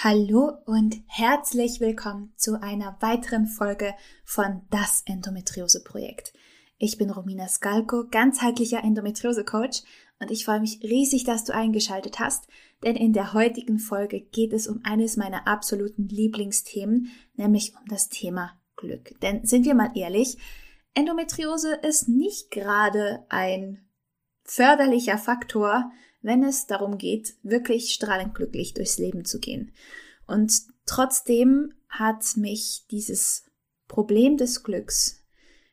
Hallo und herzlich willkommen zu einer weiteren Folge von Das Endometriose Projekt. Ich bin Romina Skalko, ganzheitlicher Endometriose Coach und ich freue mich riesig, dass du eingeschaltet hast, denn in der heutigen Folge geht es um eines meiner absoluten Lieblingsthemen, nämlich um das Thema Glück. Denn sind wir mal ehrlich, Endometriose ist nicht gerade ein förderlicher Faktor, wenn es darum geht, wirklich strahlend glücklich durchs Leben zu gehen. Und trotzdem hat mich dieses Problem des Glücks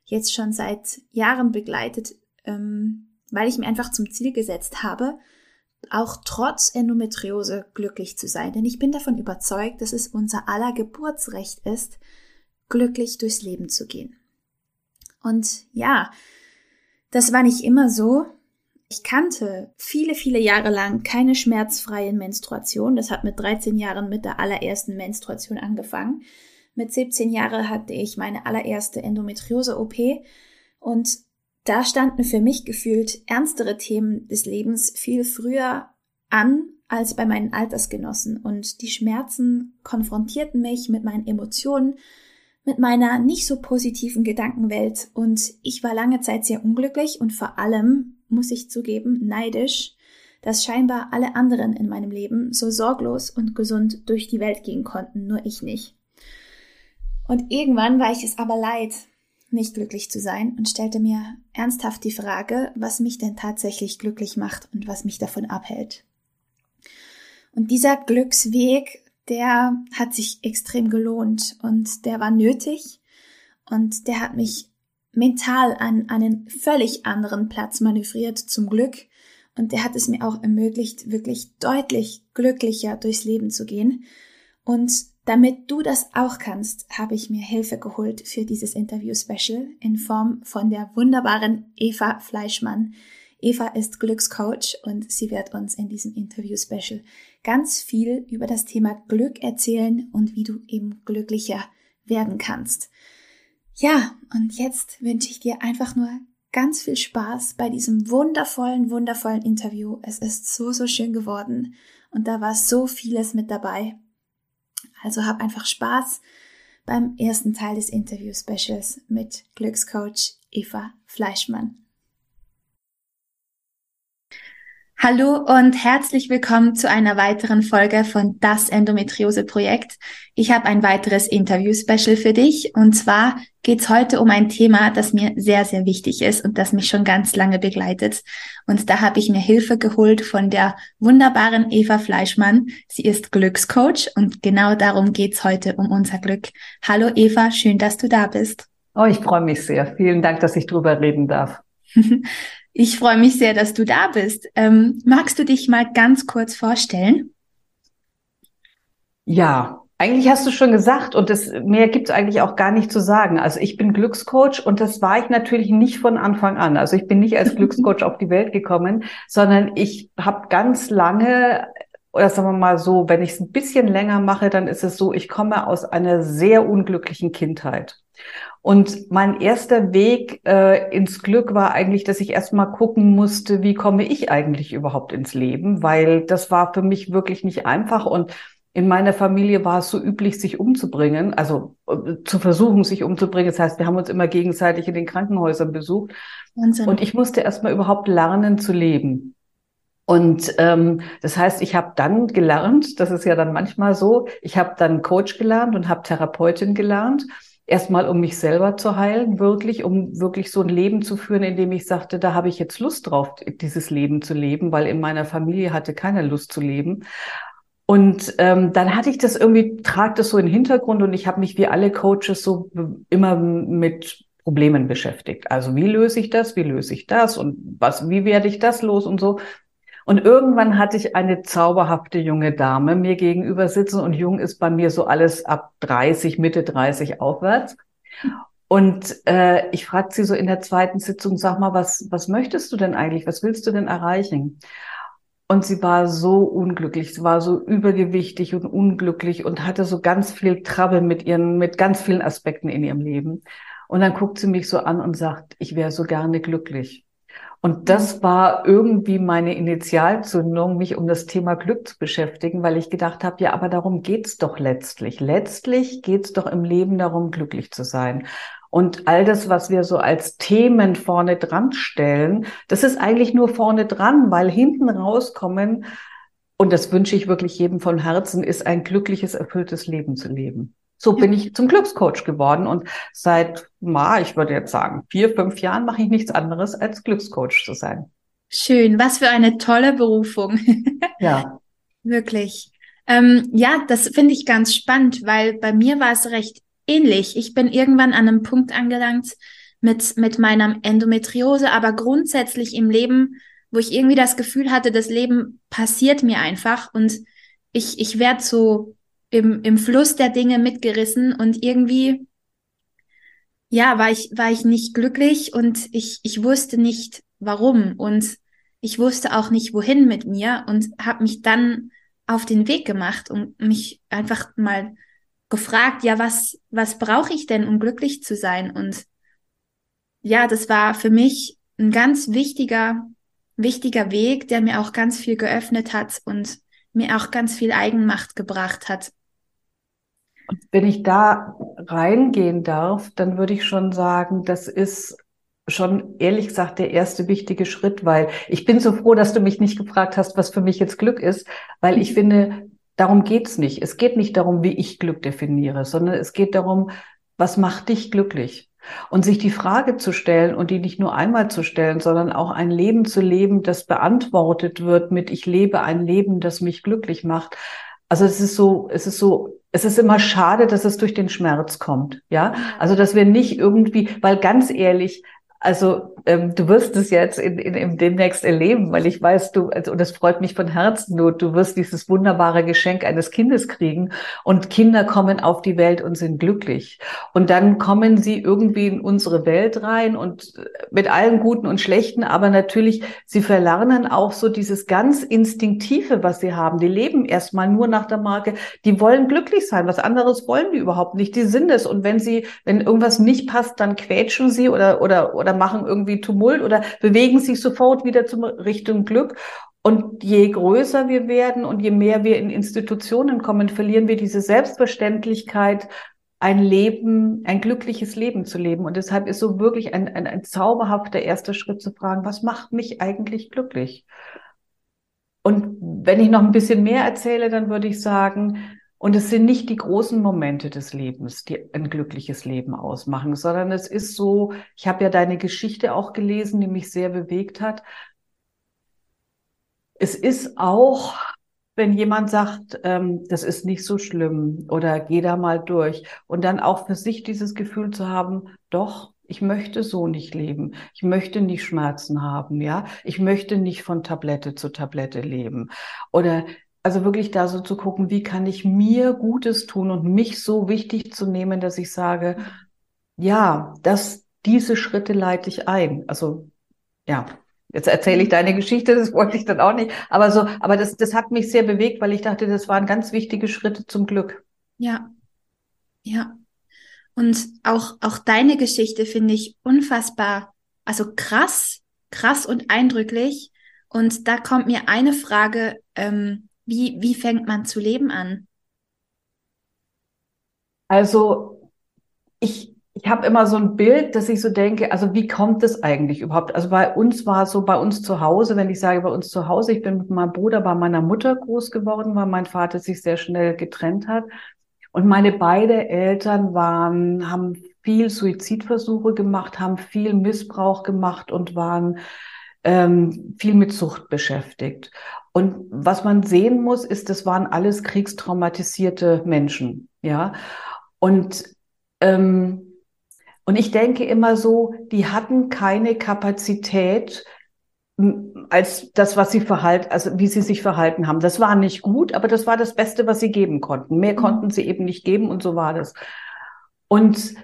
jetzt schon seit Jahren begleitet, ähm, weil ich mir einfach zum Ziel gesetzt habe, auch trotz Endometriose glücklich zu sein. Denn ich bin davon überzeugt, dass es unser aller Geburtsrecht ist, glücklich durchs Leben zu gehen. Und ja, das war nicht immer so. Ich kannte viele, viele Jahre lang keine schmerzfreien Menstruation. Das hat mit 13 Jahren mit der allerersten Menstruation angefangen. Mit 17 Jahren hatte ich meine allererste Endometriose-OP und da standen für mich gefühlt ernstere Themen des Lebens viel früher an als bei meinen Altersgenossen und die Schmerzen konfrontierten mich mit meinen Emotionen, mit meiner nicht so positiven Gedankenwelt und ich war lange Zeit sehr unglücklich und vor allem muss ich zugeben, neidisch, dass scheinbar alle anderen in meinem Leben so sorglos und gesund durch die Welt gehen konnten, nur ich nicht. Und irgendwann war ich es aber leid, nicht glücklich zu sein und stellte mir ernsthaft die Frage, was mich denn tatsächlich glücklich macht und was mich davon abhält. Und dieser Glücksweg, der hat sich extrem gelohnt und der war nötig und der hat mich mental an einen völlig anderen Platz manövriert, zum Glück. Und der hat es mir auch ermöglicht, wirklich deutlich glücklicher durchs Leben zu gehen. Und damit du das auch kannst, habe ich mir Hilfe geholt für dieses Interview-Special in Form von der wunderbaren Eva Fleischmann. Eva ist Glückscoach und sie wird uns in diesem Interview-Special ganz viel über das Thema Glück erzählen und wie du eben glücklicher werden kannst. Ja, und jetzt wünsche ich dir einfach nur ganz viel Spaß bei diesem wundervollen, wundervollen Interview. Es ist so, so schön geworden und da war so vieles mit dabei. Also hab einfach Spaß beim ersten Teil des Interview-Specials mit Glückscoach Eva Fleischmann. Hallo und herzlich willkommen zu einer weiteren Folge von Das Endometriose Projekt. Ich habe ein weiteres Interview-Special für dich und zwar geht es heute um ein Thema, das mir sehr, sehr wichtig ist und das mich schon ganz lange begleitet. Und da habe ich mir Hilfe geholt von der wunderbaren Eva Fleischmann. Sie ist Glückscoach und genau darum geht's heute um unser Glück. Hallo Eva, schön, dass du da bist. Oh, ich freue mich sehr. Vielen Dank, dass ich drüber reden darf. Ich freue mich sehr, dass du da bist. Ähm, magst du dich mal ganz kurz vorstellen? Ja, eigentlich hast du schon gesagt und das, mehr gibt es eigentlich auch gar nicht zu sagen. Also ich bin Glückscoach und das war ich natürlich nicht von Anfang an. Also ich bin nicht als Glückscoach auf die Welt gekommen, sondern ich habe ganz lange oder sagen wir mal so, wenn ich es ein bisschen länger mache, dann ist es so, ich komme aus einer sehr unglücklichen Kindheit. Und mein erster Weg äh, ins Glück war eigentlich, dass ich erstmal gucken musste, wie komme ich eigentlich überhaupt ins Leben, weil das war für mich wirklich nicht einfach und in meiner Familie war es so üblich, sich umzubringen, also äh, zu versuchen, sich umzubringen. Das heißt, wir haben uns immer gegenseitig in den Krankenhäusern besucht. Wahnsinn. Und ich musste erstmal überhaupt lernen zu leben. Und ähm, das heißt, ich habe dann gelernt, das ist ja dann manchmal so, ich habe dann Coach gelernt und habe Therapeutin gelernt erstmal um mich selber zu heilen, wirklich, um wirklich so ein Leben zu führen, in dem ich sagte, da habe ich jetzt Lust drauf, dieses Leben zu leben, weil in meiner Familie hatte keiner Lust zu leben. Und ähm, dann hatte ich das irgendwie, trag das so in den Hintergrund und ich habe mich wie alle Coaches so immer mit Problemen beschäftigt. Also wie löse ich das, wie löse ich das und was, wie werde ich das los und so. Und irgendwann hatte ich eine zauberhafte junge Dame mir gegenüber sitzen und jung ist bei mir so alles ab 30, Mitte 30 aufwärts. Und äh, ich fragte sie so in der zweiten Sitzung, sag mal, was, was möchtest du denn eigentlich? Was willst du denn erreichen? Und sie war so unglücklich, sie war so übergewichtig und unglücklich und hatte so ganz viel Trouble mit ihren, mit ganz vielen Aspekten in ihrem Leben. Und dann guckt sie mich so an und sagt, ich wäre so gerne glücklich. Und das war irgendwie meine Initialzündung, mich um das Thema Glück zu beschäftigen, weil ich gedacht habe, ja, aber darum geht's doch letztlich. Letztlich geht's doch im Leben darum, glücklich zu sein. Und all das, was wir so als Themen vorne dran stellen, das ist eigentlich nur vorne dran, weil hinten rauskommen, und das wünsche ich wirklich jedem von Herzen, ist ein glückliches, erfülltes Leben zu leben. So bin ich zum Glückscoach geworden und seit, ma, ich würde jetzt sagen, vier, fünf Jahren mache ich nichts anderes als Glückscoach zu sein. Schön, was für eine tolle Berufung. Ja. Wirklich. Ähm, ja, das finde ich ganz spannend, weil bei mir war es recht ähnlich. Ich bin irgendwann an einem Punkt angelangt mit, mit meiner Endometriose, aber grundsätzlich im Leben, wo ich irgendwie das Gefühl hatte, das Leben passiert mir einfach und ich, ich werde so im, im Fluss der Dinge mitgerissen und irgendwie, ja, war ich, war ich nicht glücklich und ich, ich wusste nicht warum und ich wusste auch nicht wohin mit mir und habe mich dann auf den Weg gemacht und mich einfach mal gefragt, ja, was, was brauche ich denn, um glücklich zu sein? Und ja, das war für mich ein ganz wichtiger, wichtiger Weg, der mir auch ganz viel geöffnet hat und mir auch ganz viel Eigenmacht gebracht hat. Und wenn ich da reingehen darf, dann würde ich schon sagen, das ist schon ehrlich gesagt der erste wichtige Schritt, weil ich bin so froh, dass du mich nicht gefragt hast, was für mich jetzt Glück ist, weil ich finde, darum geht's nicht. Es geht nicht darum, wie ich Glück definiere, sondern es geht darum, was macht dich glücklich? Und sich die Frage zu stellen und die nicht nur einmal zu stellen, sondern auch ein Leben zu leben, das beantwortet wird mit ich lebe ein Leben, das mich glücklich macht. Also es ist so, es ist so, es ist immer schade, dass es durch den Schmerz kommt. Ja, also dass wir nicht irgendwie, weil ganz ehrlich, also ähm, du wirst es jetzt in, in, in demnächst erleben, weil ich weiß, du, also, und das freut mich von Herzen, du, du wirst dieses wunderbare Geschenk eines Kindes kriegen und Kinder kommen auf die Welt und sind glücklich. Und dann kommen sie irgendwie in unsere Welt rein und äh, mit allen Guten und Schlechten, aber natürlich, sie verlernen auch so dieses ganz Instinktive, was sie haben. Die leben erstmal nur nach der Marke, die wollen glücklich sein. Was anderes wollen die überhaupt nicht. Die sind es. Und wenn sie, wenn irgendwas nicht passt, dann quetschen sie oder, oder, oder machen irgendwie Tumult oder bewegen sich sofort wieder zum Richtung Glück. Und je größer wir werden und je mehr wir in Institutionen kommen, verlieren wir diese Selbstverständlichkeit, ein Leben, ein glückliches Leben zu leben. Und deshalb ist so wirklich ein, ein, ein zauberhafter erster Schritt zu fragen, was macht mich eigentlich glücklich? Und wenn ich noch ein bisschen mehr erzähle, dann würde ich sagen, und es sind nicht die großen Momente des Lebens, die ein glückliches Leben ausmachen, sondern es ist so, ich habe ja deine Geschichte auch gelesen, die mich sehr bewegt hat. Es ist auch, wenn jemand sagt, ähm, das ist nicht so schlimm oder geh da mal durch und dann auch für sich dieses Gefühl zu haben, doch, ich möchte so nicht leben. Ich möchte nicht Schmerzen haben, ja. Ich möchte nicht von Tablette zu Tablette leben. Oder also wirklich da so zu gucken, wie kann ich mir Gutes tun und mich so wichtig zu nehmen, dass ich sage, ja, das, diese Schritte leite ich ein. Also, ja. Jetzt erzähle ich deine Geschichte, das wollte ich dann auch nicht. Aber so, aber das, das hat mich sehr bewegt, weil ich dachte, das waren ganz wichtige Schritte zum Glück. Ja. Ja. Und auch, auch deine Geschichte finde ich unfassbar, also krass, krass und eindrücklich. Und da kommt mir eine Frage ähm, wie, wie fängt man zu leben an? Also ich, ich habe immer so ein Bild, dass ich so denke, also wie kommt es eigentlich überhaupt? Also bei uns war es so, bei uns zu Hause, wenn ich sage bei uns zu Hause, ich bin mit meinem Bruder bei meiner Mutter groß geworden, weil mein Vater sich sehr schnell getrennt hat. Und meine beiden Eltern waren, haben viel Suizidversuche gemacht, haben viel Missbrauch gemacht und waren ähm, viel mit Sucht beschäftigt. Und was man sehen muss, ist, das waren alles kriegstraumatisierte Menschen, ja. Und ähm, und ich denke immer so, die hatten keine Kapazität als das, was sie verhalten, also wie sie sich verhalten haben. Das war nicht gut, aber das war das Beste, was sie geben konnten. Mehr mhm. konnten sie eben nicht geben und so war das. Und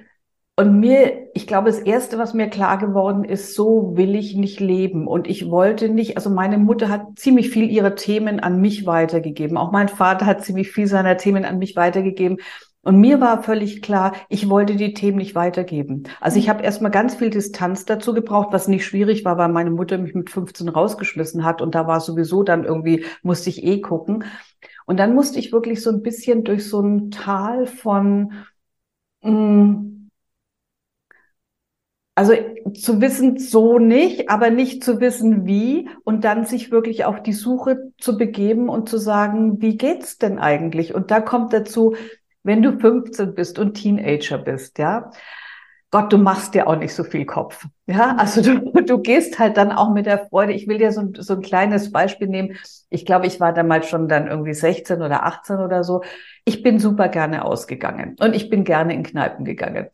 Und mir, ich glaube, das erste, was mir klar geworden ist, so will ich nicht leben. Und ich wollte nicht, also meine Mutter hat ziemlich viel ihre Themen an mich weitergegeben. Auch mein Vater hat ziemlich viel seiner Themen an mich weitergegeben. Und mir war völlig klar, ich wollte die Themen nicht weitergeben. Also ich habe erstmal ganz viel Distanz dazu gebraucht, was nicht schwierig war, weil meine Mutter mich mit 15 rausgeschmissen hat und da war sowieso dann irgendwie, musste ich eh gucken. Und dann musste ich wirklich so ein bisschen durch so ein Tal von, mh, mm, also zu wissen so nicht, aber nicht zu wissen wie und dann sich wirklich auf die Suche zu begeben und zu sagen, wie geht's denn eigentlich? Und da kommt dazu, wenn du 15 bist und Teenager bist, ja, Gott, du machst dir auch nicht so viel Kopf. Ja, also du, du gehst halt dann auch mit der Freude. Ich will dir so, so ein kleines Beispiel nehmen. Ich glaube, ich war damals schon dann irgendwie 16 oder 18 oder so. Ich bin super gerne ausgegangen und ich bin gerne in Kneipen gegangen.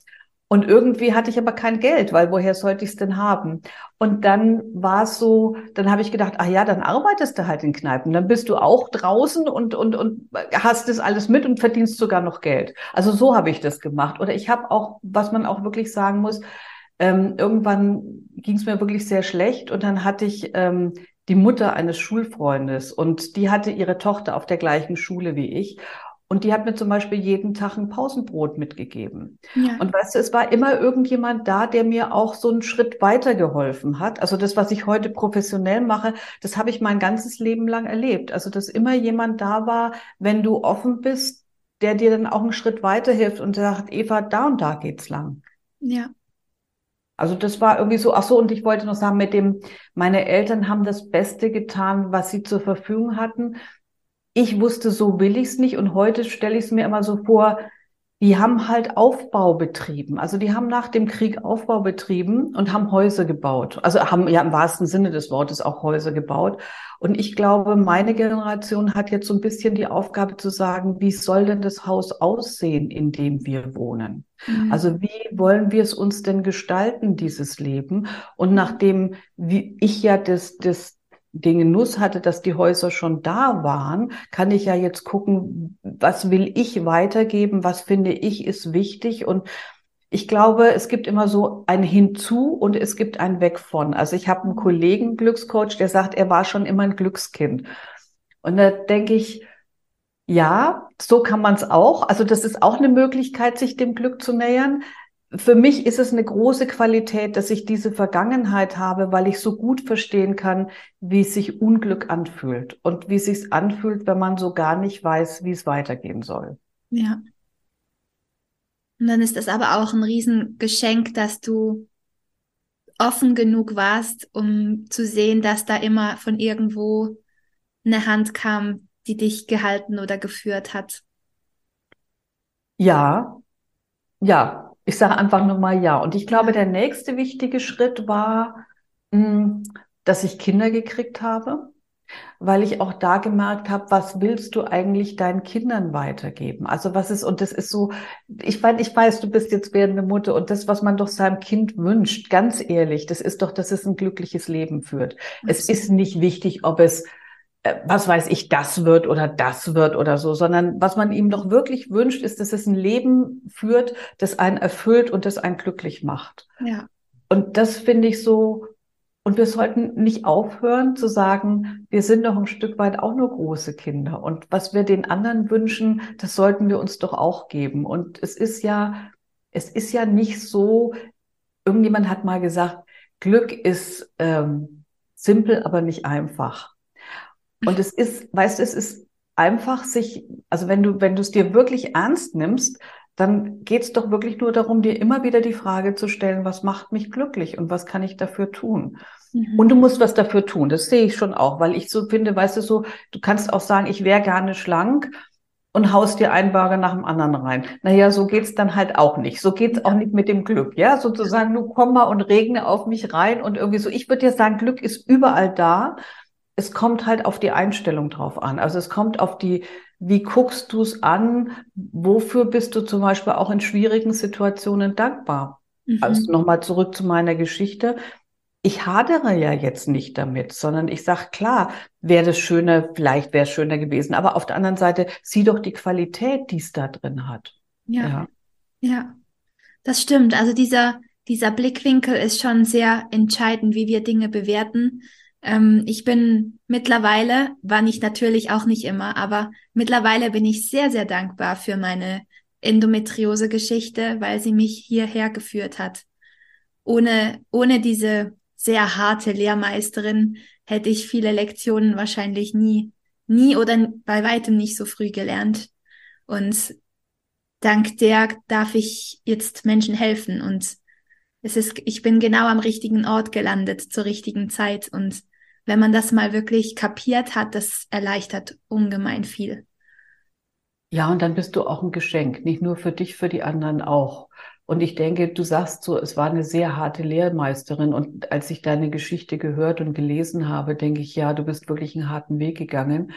Und irgendwie hatte ich aber kein Geld, weil woher sollte ich es denn haben? Und dann war es so, dann habe ich gedacht, ach ja, dann arbeitest du halt in Kneipen. Dann bist du auch draußen und, und, und hast das alles mit und verdienst sogar noch Geld. Also so habe ich das gemacht. Oder ich habe auch, was man auch wirklich sagen muss, ähm, irgendwann ging es mir wirklich sehr schlecht und dann hatte ich ähm, die Mutter eines Schulfreundes und die hatte ihre Tochter auf der gleichen Schule wie ich. Und die hat mir zum Beispiel jeden Tag ein Pausenbrot mitgegeben. Ja. Und weißt du, es war immer irgendjemand da, der mir auch so einen Schritt weiter geholfen hat. Also das, was ich heute professionell mache, das habe ich mein ganzes Leben lang erlebt. Also dass immer jemand da war, wenn du offen bist, der dir dann auch einen Schritt weiter hilft und sagt, Eva, da und da geht's lang. Ja. Also das war irgendwie so, ach so, und ich wollte noch sagen, mit dem, meine Eltern haben das Beste getan, was sie zur Verfügung hatten ich wusste, so will ich es nicht. Und heute stelle ich es mir immer so vor, die haben halt Aufbau betrieben. Also die haben nach dem Krieg Aufbau betrieben und haben Häuser gebaut. Also haben ja im wahrsten Sinne des Wortes auch Häuser gebaut. Und ich glaube, meine Generation hat jetzt so ein bisschen die Aufgabe zu sagen, wie soll denn das Haus aussehen, in dem wir wohnen? Mhm. Also wie wollen wir es uns denn gestalten, dieses Leben? Und nachdem wie ich ja das, das, den Genuss hatte, dass die Häuser schon da waren, kann ich ja jetzt gucken, was will ich weitergeben, was finde ich ist wichtig und ich glaube, es gibt immer so ein Hinzu und es gibt ein Weg von. Also ich habe einen Kollegen, Glückscoach, der sagt, er war schon immer ein Glückskind. Und da denke ich, ja, so kann man es auch. Also das ist auch eine Möglichkeit, sich dem Glück zu nähern für mich ist es eine große Qualität, dass ich diese Vergangenheit habe, weil ich so gut verstehen kann, wie sich Unglück anfühlt und wie es sich anfühlt, wenn man so gar nicht weiß, wie es weitergehen soll. Ja. Und dann ist es aber auch ein Riesengeschenk, dass du offen genug warst, um zu sehen, dass da immer von irgendwo eine Hand kam, die dich gehalten oder geführt hat. Ja, ja, ich sage einfach nur mal ja. Und ich glaube, der nächste wichtige Schritt war, hm, dass ich Kinder gekriegt habe, weil ich auch da gemerkt habe, was willst du eigentlich deinen Kindern weitergeben? Also was ist, und das ist so, ich weiß, ich weiß, du bist jetzt werdende Mutter und das, was man doch seinem Kind wünscht, ganz ehrlich, das ist doch, dass es ein glückliches Leben führt. Es ist nicht wichtig, ob es was weiß ich, das wird oder das wird oder so, sondern was man ihm doch wirklich wünscht, ist, dass es ein Leben führt, das einen erfüllt und das einen glücklich macht. Ja. Und das finde ich so, und wir sollten nicht aufhören zu sagen, wir sind doch ein Stück weit auch nur große Kinder. Und was wir den anderen wünschen, das sollten wir uns doch auch geben. Und es ist ja, es ist ja nicht so, irgendjemand hat mal gesagt, Glück ist ähm, simpel, aber nicht einfach. Und es ist, weißt du, es ist einfach sich, also wenn du, wenn du es dir wirklich ernst nimmst, dann geht es doch wirklich nur darum, dir immer wieder die Frage zu stellen, was macht mich glücklich und was kann ich dafür tun? Mhm. Und du musst was dafür tun. Das sehe ich schon auch, weil ich so finde, weißt du so, du kannst auch sagen, ich wäre gerne schlank und haust dir einen Burger nach dem anderen rein. Naja, so geht's dann halt auch nicht. So geht's auch nicht mit dem Glück. Ja, sozusagen, du komm mal und regne auf mich rein und irgendwie so. Ich würde dir sagen, Glück ist überall da es kommt halt auf die Einstellung drauf an. Also es kommt auf die, wie guckst du es an? Wofür bist du zum Beispiel auch in schwierigen Situationen dankbar? Mhm. Also nochmal zurück zu meiner Geschichte. Ich hadere ja jetzt nicht damit, sondern ich sage, klar, wäre das schöner, vielleicht wäre es schöner gewesen. Aber auf der anderen Seite, sieh doch die Qualität, die es da drin hat. Ja. ja. ja. Das stimmt. Also dieser, dieser Blickwinkel ist schon sehr entscheidend, wie wir Dinge bewerten. Ähm, ich bin mittlerweile, war ich natürlich auch nicht immer, aber mittlerweile bin ich sehr, sehr dankbar für meine Endometriose-Geschichte, weil sie mich hierher geführt hat. Ohne, ohne diese sehr harte Lehrmeisterin hätte ich viele Lektionen wahrscheinlich nie, nie oder bei weitem nicht so früh gelernt. Und dank der darf ich jetzt Menschen helfen und es ist, ich bin genau am richtigen Ort gelandet zur richtigen Zeit und wenn man das mal wirklich kapiert hat, das erleichtert ungemein viel. Ja, und dann bist du auch ein Geschenk, nicht nur für dich, für die anderen auch. Und ich denke, du sagst so, es war eine sehr harte Lehrmeisterin. Und als ich deine Geschichte gehört und gelesen habe, denke ich, ja, du bist wirklich einen harten Weg gegangen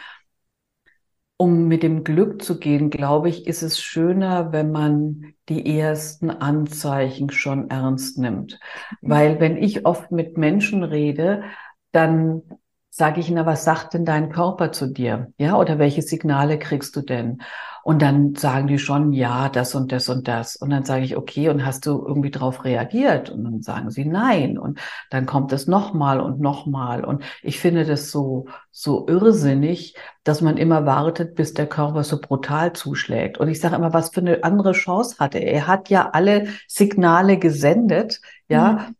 um mit dem Glück zu gehen, glaube ich, ist es schöner, wenn man die ersten Anzeichen schon ernst nimmt. Mhm. Weil wenn ich oft mit Menschen rede, dann sage ich, na, was sagt denn dein Körper zu dir? Ja, oder welche Signale kriegst du denn? Und dann sagen die schon, ja, das und das und das. Und dann sage ich, okay, und hast du irgendwie darauf reagiert? Und dann sagen sie nein. Und dann kommt es nochmal und nochmal. Und ich finde das so, so irrsinnig, dass man immer wartet, bis der Körper so brutal zuschlägt. Und ich sage immer, was für eine andere Chance hatte er? Er hat ja alle Signale gesendet, ja. Mhm.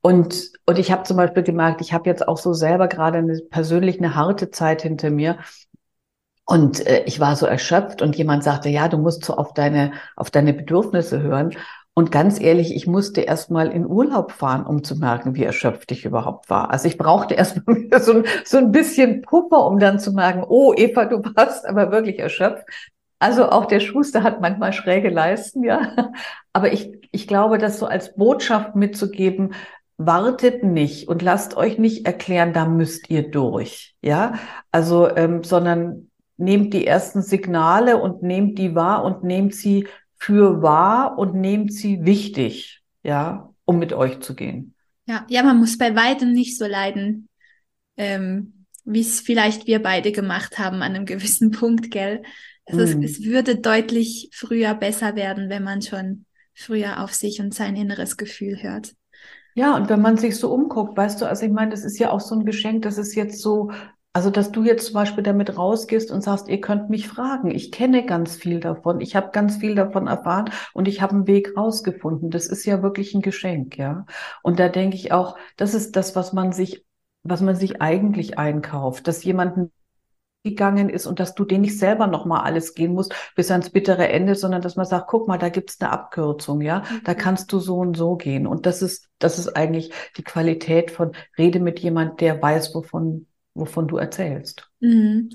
Und, und ich habe zum Beispiel gemerkt, ich habe jetzt auch so selber gerade eine, persönlich eine harte Zeit hinter mir. Und äh, ich war so erschöpft und jemand sagte, ja, du musst so auf deine, auf deine Bedürfnisse hören. Und ganz ehrlich, ich musste erst mal in Urlaub fahren, um zu merken, wie erschöpft ich überhaupt war. Also ich brauchte erst mal so ein, so ein bisschen Puffer, um dann zu merken, oh Eva, du warst aber wirklich erschöpft. Also auch der Schuster hat manchmal schräge Leisten, ja. Aber ich, ich glaube, das so als Botschaft mitzugeben, wartet nicht und lasst euch nicht erklären, da müsst ihr durch, ja. Also, ähm, sondern nehmt die ersten Signale und nehmt die wahr und nehmt sie für wahr und nehmt sie wichtig, ja, um mit euch zu gehen. Ja, ja, man muss bei weitem nicht so leiden, ähm, wie es vielleicht wir beide gemacht haben an einem gewissen Punkt, gell? Also mm. es, es würde deutlich früher besser werden, wenn man schon früher auf sich und sein inneres Gefühl hört. Ja, und wenn man sich so umguckt, weißt du, also ich meine, das ist ja auch so ein Geschenk, das ist jetzt so also, dass du jetzt zum Beispiel damit rausgehst und sagst, ihr könnt mich fragen. Ich kenne ganz viel davon. Ich habe ganz viel davon erfahren und ich habe einen Weg rausgefunden. Das ist ja wirklich ein Geschenk, ja. Und da denke ich auch, das ist das, was man sich, was man sich eigentlich einkauft, dass jemand gegangen ist und dass du den nicht selber nochmal alles gehen musst bis ans bittere Ende, sondern dass man sagt, guck mal, da gibt's eine Abkürzung, ja, mhm. da kannst du so und so gehen. Und das ist, das ist eigentlich die Qualität von Rede mit jemand, der weiß, wovon wovon du erzählst. Mhm.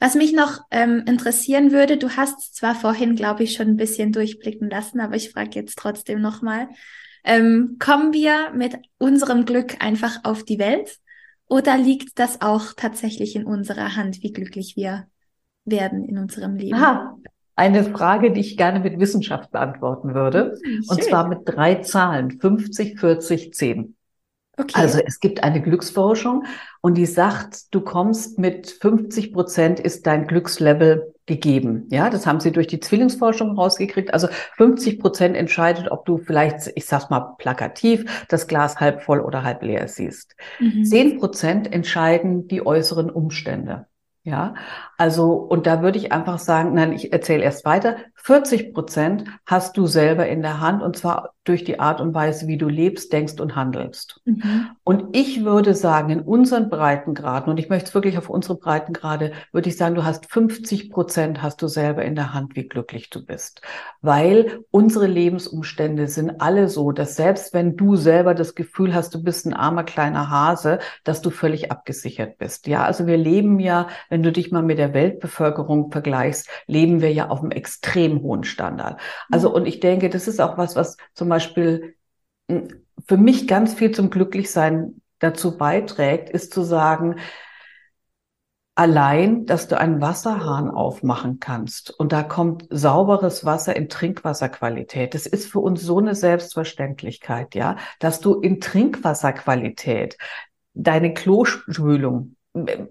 Was mich noch ähm, interessieren würde, du hast zwar vorhin, glaube ich, schon ein bisschen durchblicken lassen, aber ich frage jetzt trotzdem nochmal. Ähm, kommen wir mit unserem Glück einfach auf die Welt oder liegt das auch tatsächlich in unserer Hand, wie glücklich wir werden in unserem Leben? Aha. Eine Frage, die ich gerne mit Wissenschaft beantworten würde. Hm, und zwar mit drei Zahlen. 50, 40, 10. Okay. Also es gibt eine Glücksforschung und die sagt, du kommst mit 50 Prozent ist dein Glückslevel gegeben. Ja, das haben sie durch die Zwillingsforschung rausgekriegt. Also 50 Prozent entscheidet, ob du vielleicht, ich sag's mal plakativ, das Glas halb voll oder halb leer siehst. Mhm. 10 Prozent entscheiden die äußeren Umstände. Ja, also, und da würde ich einfach sagen, nein, ich erzähle erst weiter. 40 Prozent hast du selber in der Hand und zwar durch die Art und Weise, wie du lebst, denkst und handelst. Mhm. Und ich würde sagen, in unseren Breitengraden, und ich möchte es wirklich auf unsere Breitengrade, würde ich sagen, du hast 50 Prozent hast du selber in der Hand, wie glücklich du bist. Weil unsere Lebensumstände sind alle so, dass selbst wenn du selber das Gefühl hast, du bist ein armer kleiner Hase, dass du völlig abgesichert bist. Ja, also wir leben ja, wenn du dich mal mit der Weltbevölkerung vergleichst, leben wir ja auf einem extrem hohen Standard. Also, mhm. und ich denke, das ist auch was, was zum Beispiel hm, für mich ganz viel zum Glücklichsein dazu beiträgt, ist zu sagen, allein, dass du einen Wasserhahn aufmachen kannst und da kommt sauberes Wasser in Trinkwasserqualität. Das ist für uns so eine Selbstverständlichkeit, ja, dass du in Trinkwasserqualität deine Klospülung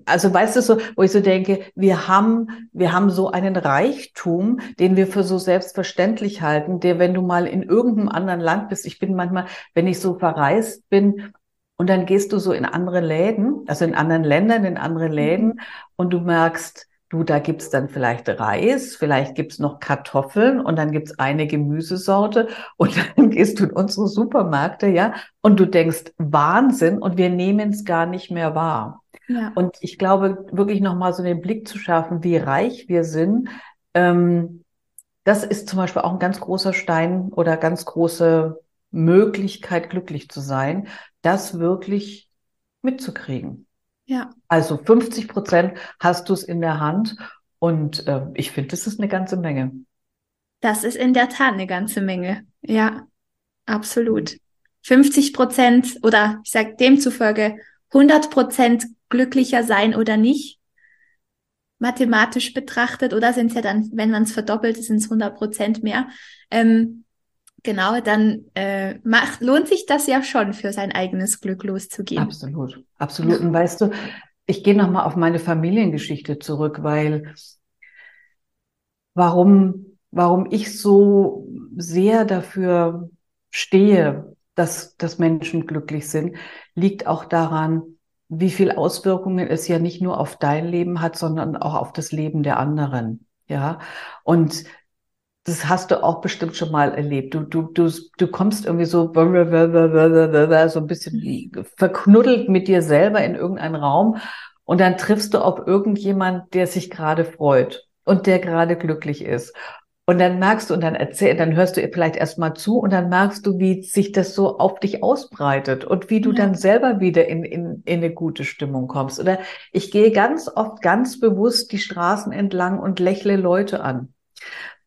also weißt du so, wo ich so denke, wir haben, wir haben so einen Reichtum, den wir für so selbstverständlich halten, der, wenn du mal in irgendeinem anderen Land bist, ich bin manchmal, wenn ich so verreist bin, und dann gehst du so in andere Läden, also in anderen Ländern, in andere Läden, mhm. und du merkst, du, da gibt's dann vielleicht Reis, vielleicht gibt's noch Kartoffeln und dann gibt's eine Gemüsesorte und dann gehst du in unsere Supermärkte, ja, und du denkst, Wahnsinn, und wir nehmen es gar nicht mehr wahr. Ja. Und ich glaube, wirklich nochmal so den Blick zu schaffen, wie reich wir sind, ähm, das ist zum Beispiel auch ein ganz großer Stein oder ganz große Möglichkeit, glücklich zu sein, das wirklich mitzukriegen. Ja. Also 50 Prozent hast du es in der Hand und äh, ich finde, das ist eine ganze Menge. Das ist in der Tat eine ganze Menge. Ja, absolut. 50 Prozent oder ich sage demzufolge 100 Prozent glücklicher sein oder nicht, mathematisch betrachtet, oder sind es ja dann, wenn man es verdoppelt, sind es 100 Prozent mehr. Ähm, genau, dann äh, macht, lohnt sich das ja schon, für sein eigenes Glück loszugehen. Absolut, absolut. Und weißt du, ich gehe nochmal auf meine Familiengeschichte zurück, weil warum, warum ich so sehr dafür stehe, dass, dass Menschen glücklich sind, liegt auch daran, wie viel Auswirkungen es ja nicht nur auf dein Leben hat, sondern auch auf das Leben der anderen. Ja. Und das hast du auch bestimmt schon mal erlebt. Du, du, du, du kommst irgendwie so, so ein bisschen verknuddelt mit dir selber in irgendeinen Raum und dann triffst du auf irgendjemand, der sich gerade freut und der gerade glücklich ist. Und dann merkst du und dann erzähl, dann hörst du ihr vielleicht erstmal zu und dann merkst du, wie sich das so auf dich ausbreitet und wie du ja. dann selber wieder in, in, in eine gute Stimmung kommst. Oder ich gehe ganz oft ganz bewusst die Straßen entlang und lächle Leute an.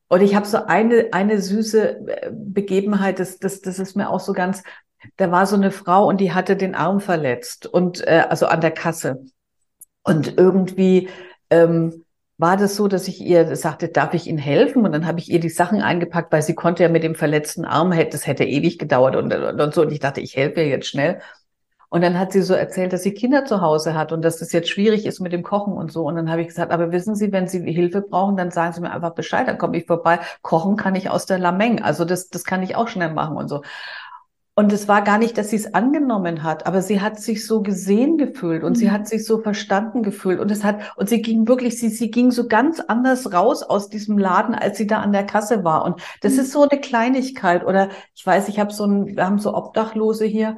Und ich habe so eine, eine süße äh, Begebenheit, das, das, das ist mir auch so ganz, da war so eine Frau und die hatte den Arm verletzt und äh, also an der Kasse. Und irgendwie ähm, war das so, dass ich ihr sagte, darf ich Ihnen helfen? Und dann habe ich ihr die Sachen eingepackt, weil sie konnte ja mit dem verletzten Arm, das hätte ewig gedauert und, und, und so. Und ich dachte, ich helfe ihr jetzt schnell. Und dann hat sie so erzählt, dass sie Kinder zu Hause hat und dass das jetzt schwierig ist mit dem Kochen und so. Und dann habe ich gesagt, aber wissen Sie, wenn Sie Hilfe brauchen, dann sagen Sie mir einfach Bescheid, dann komme ich vorbei. Kochen kann ich aus der Lameng. Also das, das kann ich auch schnell machen und so. Und es war gar nicht, dass sie es angenommen hat, aber sie hat sich so gesehen gefühlt und mhm. sie hat sich so verstanden gefühlt und es hat, und sie ging wirklich, sie, sie ging so ganz anders raus aus diesem Laden, als sie da an der Kasse war. Und das mhm. ist so eine Kleinigkeit oder ich weiß, ich habe so ein, wir haben so Obdachlose hier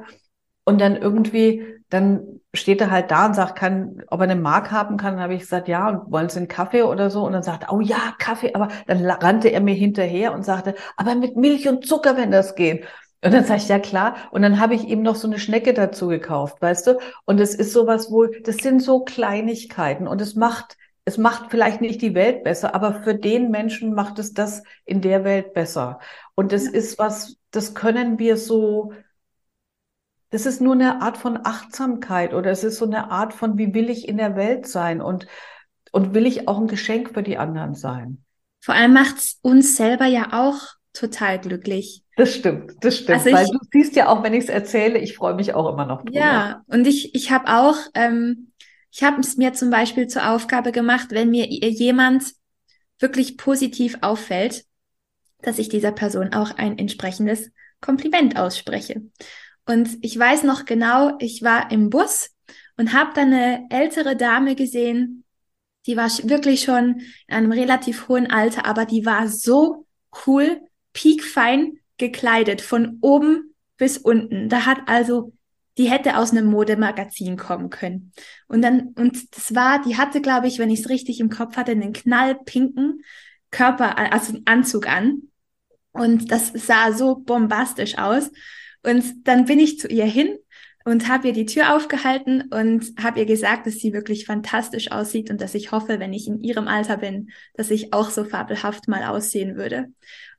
und dann irgendwie, dann steht er halt da und sagt, kann, ob er eine Mark haben kann. Dann habe ich gesagt, ja, und wollen Sie einen Kaffee oder so? Und dann sagt oh ja, Kaffee. Aber dann rannte er mir hinterher und sagte, aber mit Milch und Zucker, wenn das geht. Und dann sage ich, ja klar. Und dann habe ich ihm noch so eine Schnecke dazu gekauft, weißt du? Und es ist sowas wohl, das sind so Kleinigkeiten und es macht, es macht vielleicht nicht die Welt besser, aber für den Menschen macht es das in der Welt besser. Und das ist was, das können wir so, das ist nur eine Art von Achtsamkeit oder es ist so eine Art von, wie will ich in der Welt sein und, und will ich auch ein Geschenk für die anderen sein. Vor allem macht es uns selber ja auch total glücklich. Das stimmt, das stimmt. Also Weil ich, du siehst ja auch, wenn ich es erzähle, ich freue mich auch immer noch drüber. Ja, und ich, ich habe auch, ähm, ich habe es mir zum Beispiel zur Aufgabe gemacht, wenn mir jemand wirklich positiv auffällt, dass ich dieser Person auch ein entsprechendes Kompliment ausspreche. Und ich weiß noch genau, ich war im Bus und habe dann eine ältere Dame gesehen, die war wirklich schon in einem relativ hohen Alter, aber die war so cool, piekfein gekleidet, von oben bis unten. Da hat also, die hätte aus einem Modemagazin kommen können. Und dann, und das war, die hatte, glaube ich, wenn ich es richtig im Kopf hatte, einen knallpinken Körper, also einen Anzug an. Und das sah so bombastisch aus. Und dann bin ich zu ihr hin und habe ihr die Tür aufgehalten und habe ihr gesagt, dass sie wirklich fantastisch aussieht und dass ich hoffe, wenn ich in ihrem Alter bin, dass ich auch so fabelhaft mal aussehen würde.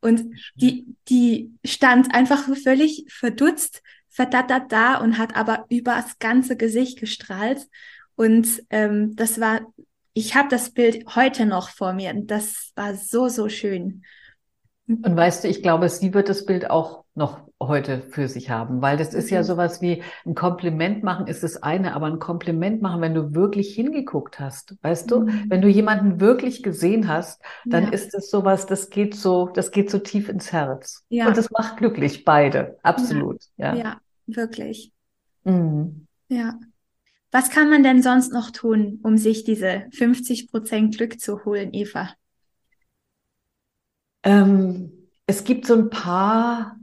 Und die, die stand einfach völlig verdutzt, verdattert da und hat aber über das ganze Gesicht gestrahlt. Und ähm, das war, ich habe das Bild heute noch vor mir und das war so, so schön. Und weißt du, ich glaube, sie wird das Bild auch noch heute für sich haben, weil das ist ja sowas wie ein Kompliment machen ist das eine, aber ein Kompliment machen, wenn du wirklich hingeguckt hast, weißt du, Mhm. wenn du jemanden wirklich gesehen hast, dann Ja. ist es sowas, das geht so, das geht so tief ins Herz. Ja. Und das macht glücklich, beide, absolut, ja. Ja, wirklich. Mhm. Ja. Was kann man denn sonst noch tun, um sich diese 50% Glück zu holen, Eva? Ähm, es gibt so ein paar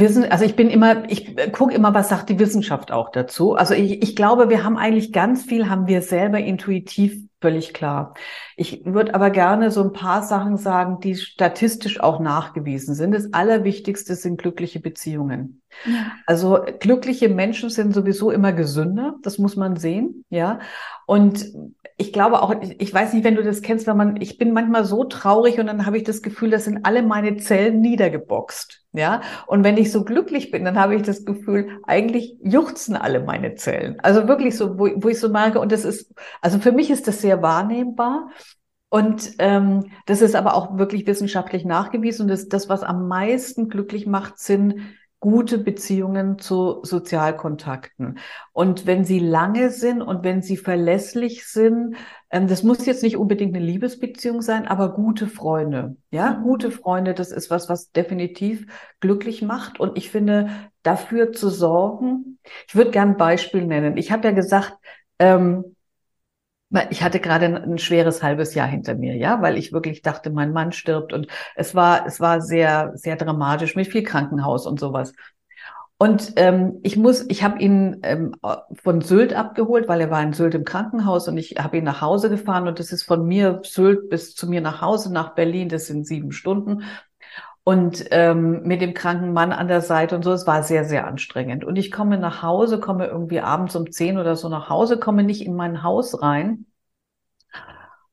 Wissen, also ich bin immer, ich gucke immer, was sagt die Wissenschaft auch dazu. Also ich, ich glaube, wir haben eigentlich ganz viel, haben wir selber intuitiv völlig klar. Ich würde aber gerne so ein paar Sachen sagen, die statistisch auch nachgewiesen sind. Das Allerwichtigste sind glückliche Beziehungen. Ja. Also glückliche Menschen sind sowieso immer gesünder, das muss man sehen, ja. Und ich glaube auch, ich, weiß nicht, wenn du das kennst, wenn man, ich bin manchmal so traurig und dann habe ich das Gefühl, das sind alle meine Zellen niedergeboxt, ja. Und wenn ich so glücklich bin, dann habe ich das Gefühl, eigentlich juchzen alle meine Zellen. Also wirklich so, wo, wo ich so merke, und das ist, also für mich ist das sehr wahrnehmbar. Und ähm, das ist aber auch wirklich wissenschaftlich nachgewiesen. Und das, das, was am meisten glücklich macht, sind gute Beziehungen zu Sozialkontakten. Und wenn sie lange sind und wenn sie verlässlich sind, ähm, das muss jetzt nicht unbedingt eine Liebesbeziehung sein, aber gute Freunde. Ja, Mhm. gute Freunde, das ist was, was definitiv glücklich macht. Und ich finde, dafür zu sorgen, ich würde gern ein Beispiel nennen. Ich habe ja gesagt, ähm, ich hatte gerade ein, schweres halbes Jahr hinter mir, ja, weil ich wirklich dachte, mein Mann stirbt und es war, es war sehr, sehr dramatisch mit viel Krankenhaus und sowas. Und ähm, ich muss, ich habe ihn ähm, von Sylt abgeholt, weil er war in Sylt im Krankenhaus und ich habe ihn nach Hause gefahren und das ist von mir Sylt bis zu mir nach Hause nach Berlin, das sind sieben Stunden. Und ähm, mit dem kranken Mann an der Seite und so, es war sehr, sehr anstrengend. Und ich komme nach Hause, komme irgendwie abends um zehn oder so nach Hause, komme nicht in mein Haus rein.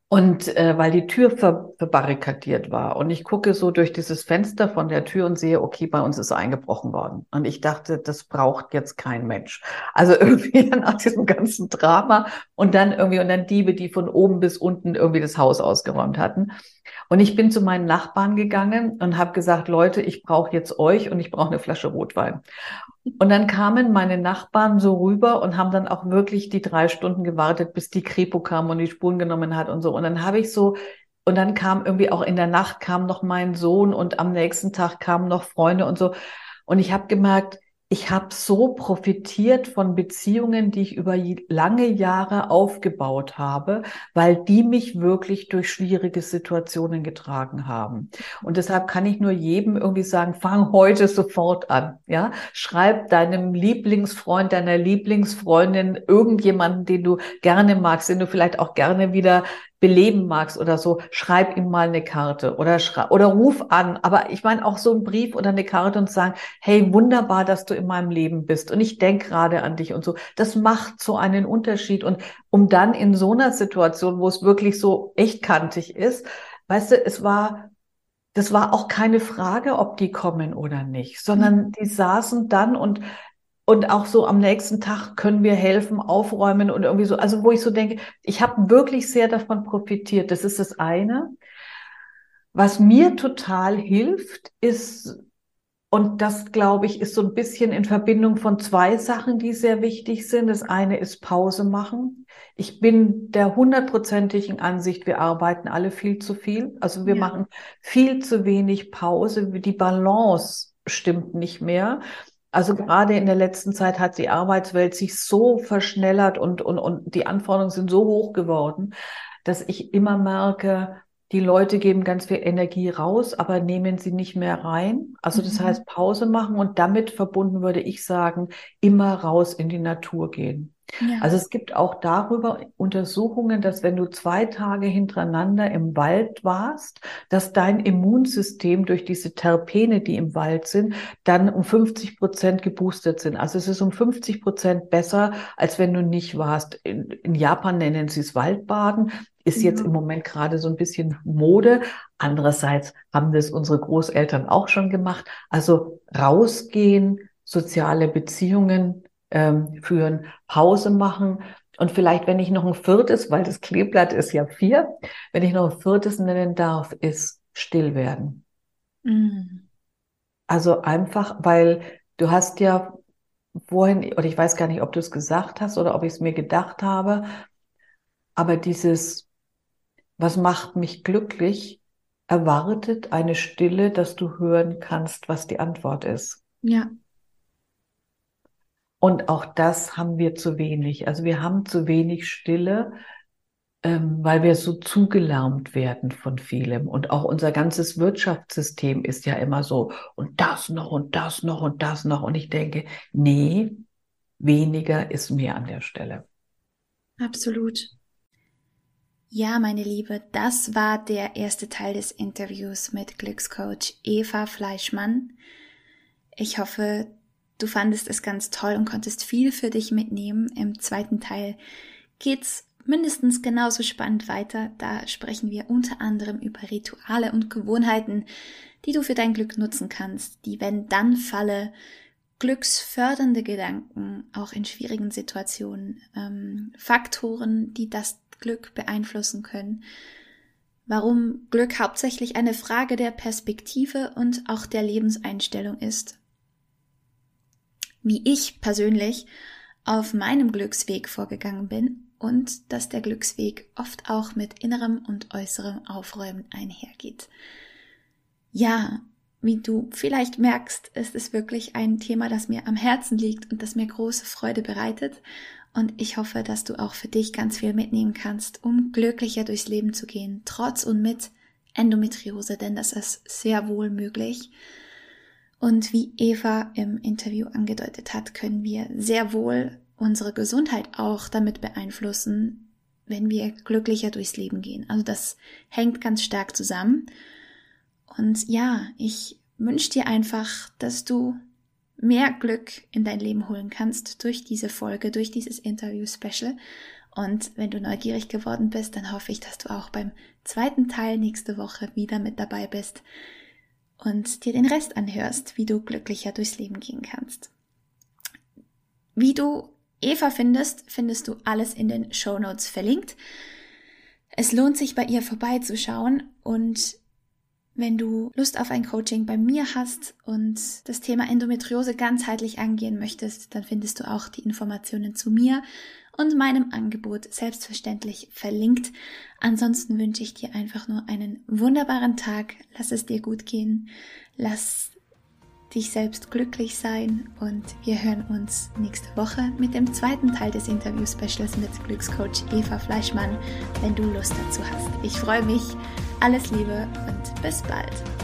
Und äh, weil die Tür ver verbarrikadiert war. Und ich gucke so durch dieses Fenster von der Tür und sehe, okay, bei uns ist eingebrochen worden. Und ich dachte, das braucht jetzt kein Mensch. Also irgendwie nach diesem ganzen Drama und dann irgendwie, und dann Diebe, die von oben bis unten irgendwie das Haus ausgeräumt hatten. Und ich bin zu meinen Nachbarn gegangen und habe gesagt, Leute, ich brauche jetzt euch und ich brauche eine Flasche Rotwein. Und dann kamen meine Nachbarn so rüber und haben dann auch wirklich die drei Stunden gewartet, bis die Kripo kam und die Spuren genommen hat und so. Und dann habe ich so, und dann kam irgendwie auch in der Nacht kam noch mein Sohn und am nächsten Tag kamen noch Freunde und so. Und ich habe gemerkt, ich habe so profitiert von Beziehungen, die ich über lange Jahre aufgebaut habe, weil die mich wirklich durch schwierige Situationen getragen haben. Und deshalb kann ich nur jedem irgendwie sagen, fang heute sofort an. Ja, schreib deinem Lieblingsfreund, deiner Lieblingsfreundin, irgendjemanden, den du gerne magst, den du vielleicht auch gerne wieder beleben magst oder so, schreib ihm mal eine Karte oder schreib, oder ruf an. Aber ich meine auch so einen Brief oder eine Karte und sagen, hey, wunderbar, dass du in meinem Leben bist und ich denke gerade an dich und so. Das macht so einen Unterschied. Und um dann in so einer Situation, wo es wirklich so echt kantig ist, weißt du, es war das war auch keine Frage, ob die kommen oder nicht, sondern die saßen dann und und auch so am nächsten Tag können wir helfen, aufräumen und irgendwie so. Also wo ich so denke, ich habe wirklich sehr davon profitiert. Das ist das eine. Was mir total hilft, ist, und das glaube ich, ist so ein bisschen in Verbindung von zwei Sachen, die sehr wichtig sind. Das eine ist Pause machen. Ich bin der hundertprozentigen Ansicht, wir arbeiten alle viel zu viel. Also wir Ja. machen viel zu wenig Pause. Die Balance stimmt nicht mehr. Also gerade in der letzten Zeit hat die Arbeitswelt sich so verschnellert und, und, und die Anforderungen sind so hoch geworden, dass ich immer merke, die Leute geben ganz viel Energie raus, aber nehmen sie nicht mehr rein. Also das Mhm. heißt Pause machen und damit verbunden würde ich sagen, immer raus in die Natur gehen. Ja. Also es gibt auch darüber Untersuchungen, dass wenn du zwei Tage hintereinander im Wald warst, dass dein Immunsystem durch diese Terpene, die im Wald sind, dann um 50 Prozent geboostert sind. Also es ist um 50 Prozent besser, als wenn du nicht warst. In, in Japan nennen sie es Waldbaden. Ist jetzt im Moment gerade so ein bisschen Mode. Andererseits haben das unsere Großeltern auch schon gemacht. Also rausgehen, soziale Beziehungen ähm, führen, Pause machen und vielleicht, wenn ich noch ein viertes, weil das Kleeblatt ist ja vier, wenn ich noch ein viertes nennen darf, ist still werden. Mhm. Also einfach, weil du hast ja vorhin, oder ich weiß gar nicht, ob du es gesagt hast oder ob ich es mir gedacht habe, aber dieses, was macht mich glücklich, erwartet eine Stille, dass du hören kannst, was die Antwort ist. Ja. Und auch das haben wir zu wenig. Also wir haben zu wenig Stille, ähm, weil wir so zugelärmt werden von vielem. Und auch unser ganzes Wirtschaftssystem ist ja immer so, und das noch und das noch und das noch. Und ich denke, nee, weniger ist mehr an der Stelle. Absolut. Ja, meine Liebe, das war der erste Teil des Interviews mit Glückscoach Eva Fleischmann. Ich hoffe, du fandest es ganz toll und konntest viel für dich mitnehmen. Im zweiten Teil geht's mindestens genauso spannend weiter. Da sprechen wir unter anderem über Rituale und Gewohnheiten, die du für dein Glück nutzen kannst, die wenn dann falle, glücksfördernde Gedanken, auch in schwierigen Situationen, ähm, Faktoren, die das Glück beeinflussen können, warum Glück hauptsächlich eine Frage der Perspektive und auch der Lebenseinstellung ist, wie ich persönlich auf meinem Glücksweg vorgegangen bin und dass der Glücksweg oft auch mit innerem und äußerem Aufräumen einhergeht. Ja, wie du vielleicht merkst, ist es wirklich ein Thema, das mir am Herzen liegt und das mir große Freude bereitet. Und ich hoffe, dass du auch für dich ganz viel mitnehmen kannst, um glücklicher durchs Leben zu gehen, trotz und mit Endometriose, denn das ist sehr wohl möglich. Und wie Eva im Interview angedeutet hat, können wir sehr wohl unsere Gesundheit auch damit beeinflussen, wenn wir glücklicher durchs Leben gehen. Also das hängt ganz stark zusammen. Und ja, ich wünsche dir einfach, dass du mehr Glück in dein Leben holen kannst durch diese Folge, durch dieses Interview-Special. Und wenn du neugierig geworden bist, dann hoffe ich, dass du auch beim zweiten Teil nächste Woche wieder mit dabei bist und dir den Rest anhörst, wie du glücklicher durchs Leben gehen kannst. Wie du Eva findest, findest du alles in den Show Notes verlinkt. Es lohnt sich bei ihr vorbeizuschauen und wenn du Lust auf ein Coaching bei mir hast und das Thema Endometriose ganzheitlich angehen möchtest, dann findest du auch die Informationen zu mir und meinem Angebot selbstverständlich verlinkt. Ansonsten wünsche ich dir einfach nur einen wunderbaren Tag. Lass es dir gut gehen. Lass dich selbst glücklich sein und wir hören uns nächste Woche mit dem zweiten Teil des Interview-Specials mit Glückscoach Eva Fleischmann, wenn du Lust dazu hast. Ich freue mich. Alles Liebe und bis bald.